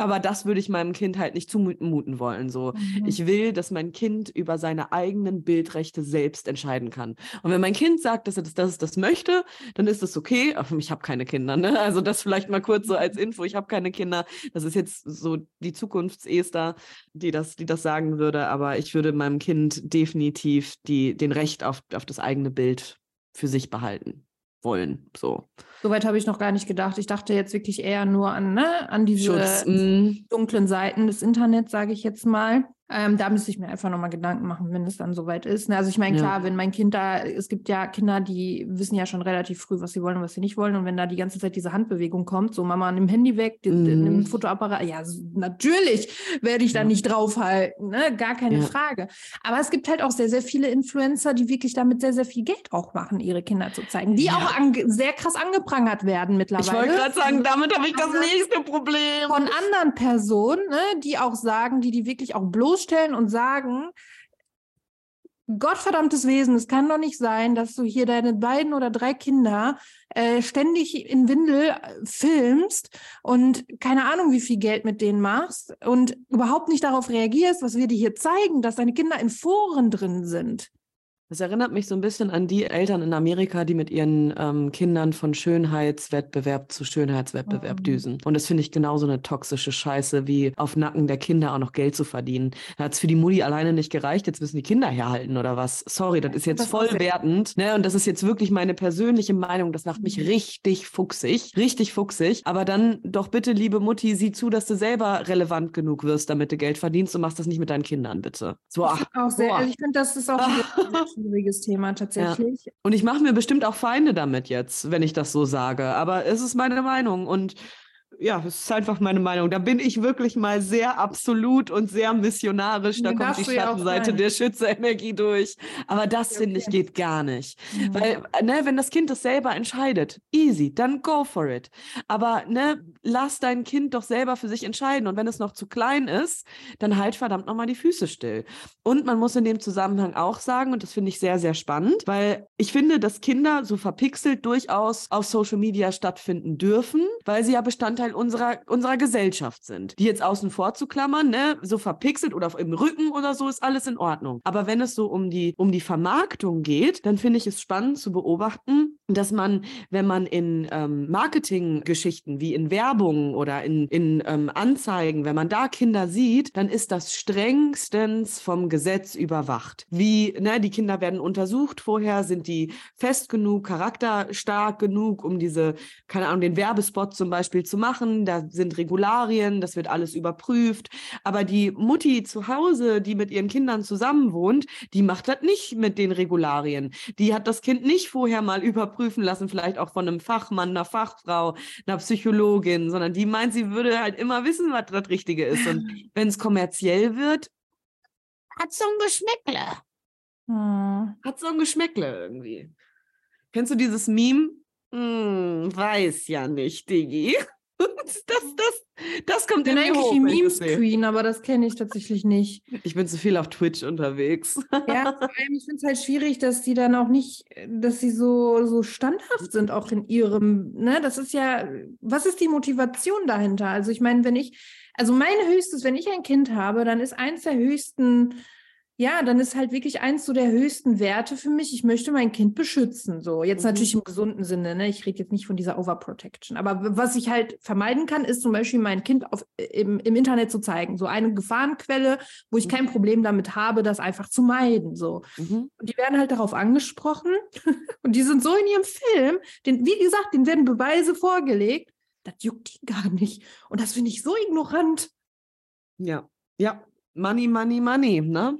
Aber das würde ich meinem Kind halt nicht zumuten wollen. So, mhm. ich will, dass mein Kind über seine eigenen Bildrechte selbst entscheiden kann. Und wenn mein Kind sagt, dass er das, dass es das möchte, dann ist das okay. Aber ich habe keine Kinder. Ne? Also das vielleicht mal kurz so als Info. Ich habe keine Kinder. Das ist jetzt so die Zukunftsester, die das, die das sagen würde. Aber ich würde meinem Kind definitiv die, den Recht auf, auf das eigene Bild für sich behalten wollen. So. Soweit habe ich noch gar nicht gedacht. Ich dachte jetzt wirklich eher nur an, ne, an diese Schutz, mm. dunklen Seiten des Internets, sage ich jetzt mal. Ähm, da müsste ich mir einfach nochmal Gedanken machen, wenn es dann soweit ist. Ne? Also ich meine, klar, ja. wenn mein Kind da, es gibt ja Kinder, die wissen ja schon relativ früh, was sie wollen und was sie nicht wollen. Und wenn da die ganze Zeit diese Handbewegung kommt, so Mama, nimm Handy weg, mm. nimm Fotoapparat, ja, natürlich werde ich da ja. nicht draufhalten, ne? gar keine ja. Frage. Aber es gibt halt auch sehr, sehr viele Influencer, die wirklich damit sehr, sehr viel Geld auch machen, ihre Kinder zu zeigen, die auch sehr krass angeprangert werden mittlerweile. Ich wollte gerade sagen, damit habe ich das nächste Problem. Von anderen Personen, ne, die auch sagen, die die wirklich auch bloß bloßstellen und sagen, Gottverdammtes Wesen, es kann doch nicht sein, dass du hier deine beiden oder drei Kinder äh, ständig in Windel äh, filmst und keine Ahnung, wie viel Geld mit denen machst und überhaupt nicht darauf reagierst, was wir dir hier zeigen, dass deine Kinder in Foren drin sind. Das erinnert mich so ein bisschen an die Eltern in Amerika, die mit ihren ähm, Kindern von Schönheitswettbewerb zu Schönheitswettbewerb mhm. düsen. Und das finde ich genauso eine toxische Scheiße, wie auf Nacken der Kinder auch noch Geld zu verdienen. Da hat es für die Mutti alleine nicht gereicht, jetzt müssen die Kinder herhalten oder was. Sorry, das ist jetzt das voll wertend. Ne? Und das ist jetzt wirklich meine persönliche Meinung. Das macht mich mhm. richtig fuchsig. Richtig fuchsig. Aber dann doch bitte, liebe Mutti, sieh zu, dass du selber relevant genug wirst, damit du Geld verdienst und machst das nicht mit deinen Kindern, bitte. So, ach, auch sehr, ich finde, das ist auch schwieriges Thema tatsächlich. Ja. Und ich mache mir bestimmt auch Feinde damit jetzt, wenn ich das so sage. Aber es ist meine Meinung und ja, es ist einfach meine Meinung. Da bin ich wirklich mal sehr absolut und sehr missionarisch. Da kommt die Schattenseite der Schützerenergie durch. Aber das, finde ich, geht gar nicht. Mhm. Weil, ne, wenn das Kind das selber entscheidet, easy, dann go for it. Aber ne, lass dein Kind doch selber für sich entscheiden. Und wenn es noch zu klein ist, dann halt verdammt nochmal die Füße still. Und man muss in dem Zusammenhang auch sagen, und das finde ich sehr, sehr spannend, weil ich finde, dass Kinder so verpixelt durchaus auf Social Media stattfinden dürfen, weil sie ja Bestandteil Bestandteil unserer, unserer Gesellschaft sind. Die jetzt außen vor zu klammern, ne, so verpixelt oder im Rücken oder so, ist alles in Ordnung. Aber wenn es so um die, um die Vermarktung geht, dann finde ich es spannend zu beobachten, dass man, wenn man in ähm, Marketinggeschichten wie in Werbung oder in, in ähm, Anzeigen, wenn man da Kinder sieht, dann ist das strengstens vom Gesetz überwacht. Wie, ne, die Kinder werden untersucht vorher, sind die fest genug, charakterstark genug, um diese, keine Ahnung, den Werbespot zum Beispiel zu machen. Da sind Regularien, das wird alles überprüft. Aber die Mutti zu Hause, die mit ihren Kindern zusammen wohnt, die macht das nicht mit den Regularien. Die hat das Kind nicht vorher mal überprüft prüfen lassen, vielleicht auch von einem Fachmann, einer Fachfrau, einer Psychologin, sondern die meint, sie würde halt immer wissen, was das Richtige ist. Und wenn es kommerziell wird, hat so ein Geschmäckle. Hm. Hat so ein Geschmäckle irgendwie. Kennst du dieses Meme? Hm, weiß ja nicht, Digi. Das, das, das kommt in mir eigentlich hoch, die Meme-Screen, aber das kenne ich tatsächlich nicht. Ich bin zu viel auf Twitch unterwegs. Ja, ich finde es halt schwierig, dass die dann auch nicht, dass sie so, so standhaft sind, auch in ihrem, ne, das ist ja, was ist die Motivation dahinter? Also ich meine, wenn ich, also mein höchstes, wenn ich ein Kind habe, dann ist eins der höchsten ja, dann ist halt wirklich eins so der höchsten Werte für mich. Ich möchte mein Kind beschützen. So, jetzt mhm. natürlich im gesunden Sinne. Ne? Ich rede jetzt nicht von dieser Overprotection. Aber was ich halt vermeiden kann, ist zum Beispiel mein Kind auf, im, im Internet zu zeigen. So eine Gefahrenquelle, wo ich mhm. kein Problem damit habe, das einfach zu meiden. So. Mhm. Und die werden halt darauf angesprochen. und die sind so in ihrem Film, den, wie gesagt, denen werden Beweise vorgelegt. Das juckt die gar nicht. Und das finde ich so ignorant. Ja, ja. Money, money, money, ne?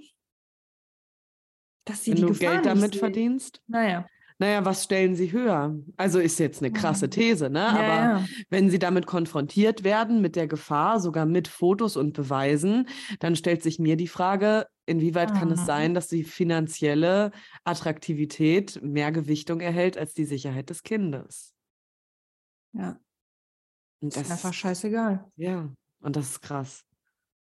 Dass sie Wenn die du Gefahr Geld damit verdienst. Naja. naja, was stellen Sie höher? Also ist jetzt eine krasse. These, ne? Ja, Aber ja. wenn Sie damit konfrontiert werden, mit der Gefahr, sogar mit Fotos und Beweisen, dann stellt sich mir die Frage, inwieweit kann es sein, dass die finanzielle Attraktivität mehr Gewichtung erhält als die Sicherheit des Kindes? Ja. Und das ist einfach scheißegal. Ja, und das ist krass.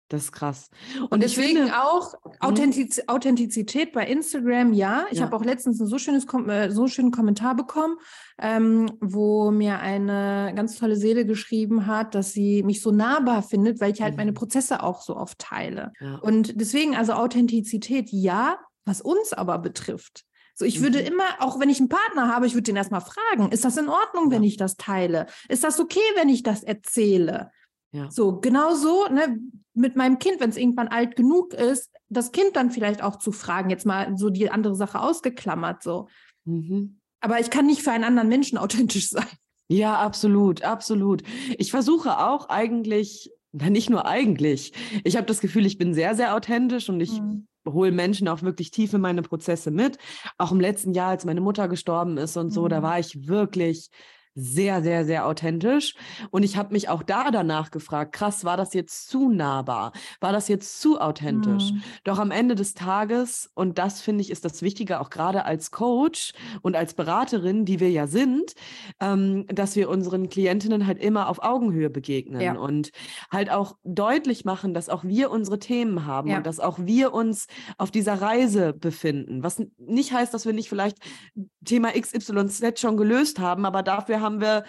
Das ist krass. Und, und deswegen finde, auch mhm. Authentiz Authentizität bei Instagram, ja. Ich ja. habe auch letztens ein so schönes äh, so schönen Kommentar bekommen, ähm, wo mir eine ganz tolle Seele geschrieben hat, dass sie mich so nahbar findet, weil ich halt mhm. meine Prozesse auch so oft teile. Ja. Und deswegen also Authentizität, ja, was uns aber betrifft. So, ich mhm. würde immer, auch wenn ich einen Partner habe, ich würde den erstmal fragen, ist das in Ordnung, ja. wenn ich das teile? Ist das okay, wenn ich das erzähle? Ja. So, genau so, ne, mit meinem Kind, wenn es irgendwann alt genug ist, das Kind dann vielleicht auch zu fragen, jetzt mal so die andere Sache ausgeklammert, so. Mhm. Aber ich kann nicht für einen anderen Menschen authentisch sein. Ja, absolut, absolut. Ich versuche auch eigentlich, na, nicht nur eigentlich. Ich habe das Gefühl, ich bin sehr, sehr authentisch und ich mhm. hole Menschen auch wirklich tief in meine Prozesse mit. Auch im letzten Jahr, als meine Mutter gestorben ist und so, mhm. da war ich wirklich sehr, sehr, sehr authentisch. Und ich habe mich auch da danach gefragt, krass, war das jetzt zu nahbar? War das jetzt zu authentisch? Mhm. Doch am Ende des Tages, und das finde ich, ist das Wichtige, auch gerade als Coach und als Beraterin, die wir ja sind, ähm, dass wir unseren Klientinnen halt immer auf Augenhöhe begegnen ja. und halt auch deutlich machen, dass auch wir unsere Themen haben ja. und dass auch wir uns auf dieser Reise befinden. Was nicht heißt, dass wir nicht vielleicht Thema XYZ schon gelöst haben, aber dafür haben wir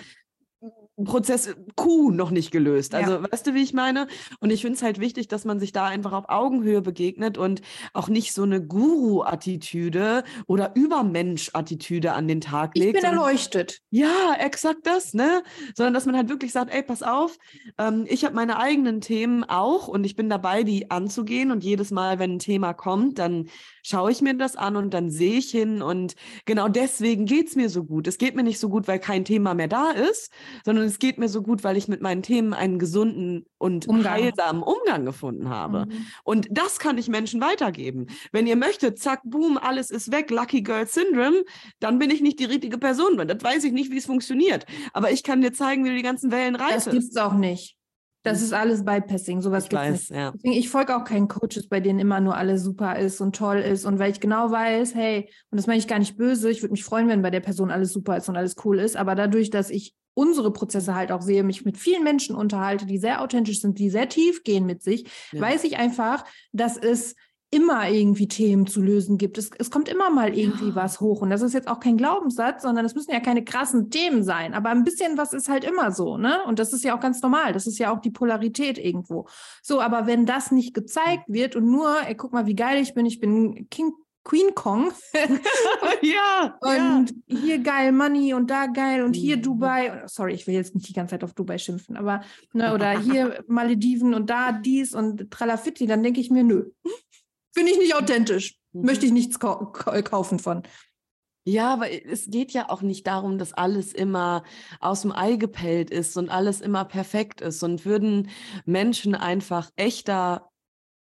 Prozess Q noch nicht gelöst. Also, ja. weißt du, wie ich meine? Und ich finde es halt wichtig, dass man sich da einfach auf Augenhöhe begegnet und auch nicht so eine Guru-Attitüde oder Übermensch-Attitüde an den Tag legt. Ich bin erleuchtet. Ja, exakt das, ne? Sondern dass man halt wirklich sagt, ey, pass auf, ähm, ich habe meine eigenen Themen auch und ich bin dabei, die anzugehen. Und jedes Mal, wenn ein Thema kommt, dann schaue ich mir das an und dann sehe ich hin. Und genau deswegen geht es mir so gut. Es geht mir nicht so gut, weil kein Thema mehr da ist, sondern es geht mir so gut, weil ich mit meinen Themen einen gesunden und Umgang. heilsamen Umgang gefunden habe. Mhm. Und das kann ich Menschen weitergeben. Wenn ihr möchtet, zack, boom, alles ist weg, Lucky Girl Syndrome, dann bin ich nicht die richtige Person. Das weiß ich nicht, wie es funktioniert. Aber ich kann dir zeigen, wie du die ganzen Wellen reitest. Das gibt's auch nicht. Das ist alles Bypassing, sowas weiß, nicht. Ja. Deswegen, ich folge auch keinen Coaches, bei denen immer nur alles super ist und toll ist. Und weil ich genau weiß, hey, und das meine ich gar nicht böse, ich würde mich freuen, wenn bei der Person alles super ist und alles cool ist. Aber dadurch, dass ich unsere Prozesse halt auch sehe, mich mit vielen Menschen unterhalte, die sehr authentisch sind, die sehr tief gehen mit sich, ja. weiß ich einfach, dass es immer irgendwie Themen zu lösen gibt. Es, es kommt immer mal irgendwie ja. was hoch. Und das ist jetzt auch kein Glaubenssatz, sondern es müssen ja keine krassen Themen sein. Aber ein bisschen was ist halt immer so, ne? Und das ist ja auch ganz normal. Das ist ja auch die Polarität irgendwo. So, aber wenn das nicht gezeigt wird und nur, ey, guck mal, wie geil ich bin, ich bin King Queen Kong. ja. Und ja. hier geil Money und da geil und hier mhm. Dubai. Sorry, ich will jetzt nicht die ganze Zeit auf Dubai schimpfen, aber ne, oder hier Malediven und da dies und Tralafitti, dann denke ich mir, nö. Finde ich nicht authentisch. Mhm. Möchte ich nichts kau kaufen von. Ja, aber es geht ja auch nicht darum, dass alles immer aus dem Ei gepellt ist und alles immer perfekt ist. Und würden Menschen einfach echter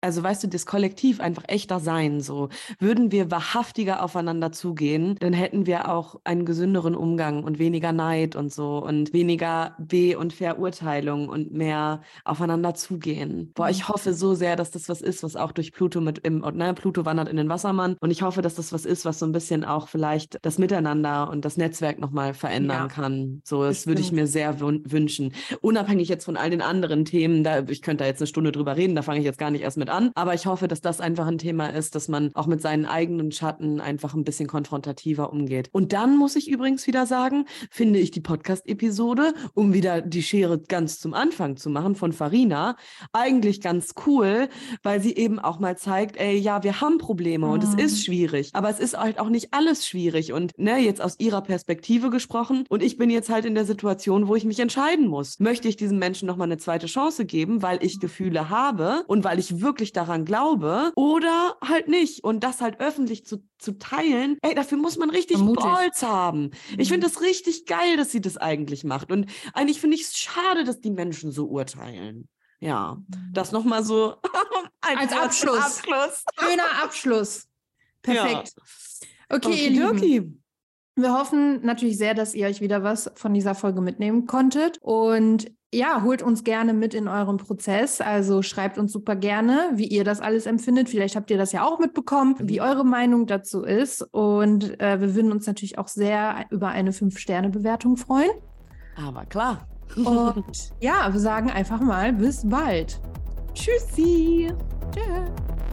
also weißt du, das Kollektiv einfach echter sein, so würden wir wahrhaftiger aufeinander zugehen, dann hätten wir auch einen gesünderen Umgang und weniger Neid und so und weniger Weh und Verurteilung und mehr aufeinander zugehen. Boah, ich hoffe so sehr, dass das was ist, was auch durch Pluto mit im, ne, Pluto wandert in den Wassermann und ich hoffe, dass das was ist, was so ein bisschen auch vielleicht das Miteinander und das Netzwerk nochmal verändern ja, kann. So, das würde ich mir sehr wünschen. Unabhängig jetzt von all den anderen Themen, da, ich könnte da jetzt eine Stunde drüber reden, da fange ich jetzt gar nicht erst mit an. Aber ich hoffe, dass das einfach ein Thema ist, dass man auch mit seinen eigenen Schatten einfach ein bisschen konfrontativer umgeht. Und dann muss ich übrigens wieder sagen, finde ich die Podcast-Episode, um wieder die Schere ganz zum Anfang zu machen, von Farina, eigentlich ganz cool, weil sie eben auch mal zeigt, ey, ja, wir haben Probleme mhm. und es ist mhm. schwierig. Aber es ist halt auch nicht alles schwierig. Und ne, jetzt aus ihrer Perspektive gesprochen. Und ich bin jetzt halt in der Situation, wo ich mich entscheiden muss. Möchte ich diesem Menschen nochmal eine zweite Chance geben, weil ich Gefühle habe und weil ich wirklich wirklich daran glaube oder halt nicht. Und das halt öffentlich zu, zu teilen, ey, dafür muss man richtig Vermutig. Balls haben. Ich finde mhm. das richtig geil, dass sie das eigentlich macht. Und eigentlich finde ich es schade, dass die Menschen so urteilen. Ja, das nochmal so als Abschluss. Abschluss. Schöner Abschluss. Perfekt. Ja. Okay, ihr Lieben. Wir hoffen natürlich sehr, dass ihr euch wieder was von dieser Folge mitnehmen konntet. Und ja, holt uns gerne mit in eurem Prozess. Also schreibt uns super gerne, wie ihr das alles empfindet. Vielleicht habt ihr das ja auch mitbekommen, wie eure Meinung dazu ist. Und äh, wir würden uns natürlich auch sehr über eine 5-Sterne-Bewertung freuen. Aber klar. Und ja, wir sagen einfach mal bis bald. Tschüssi. Tschüss.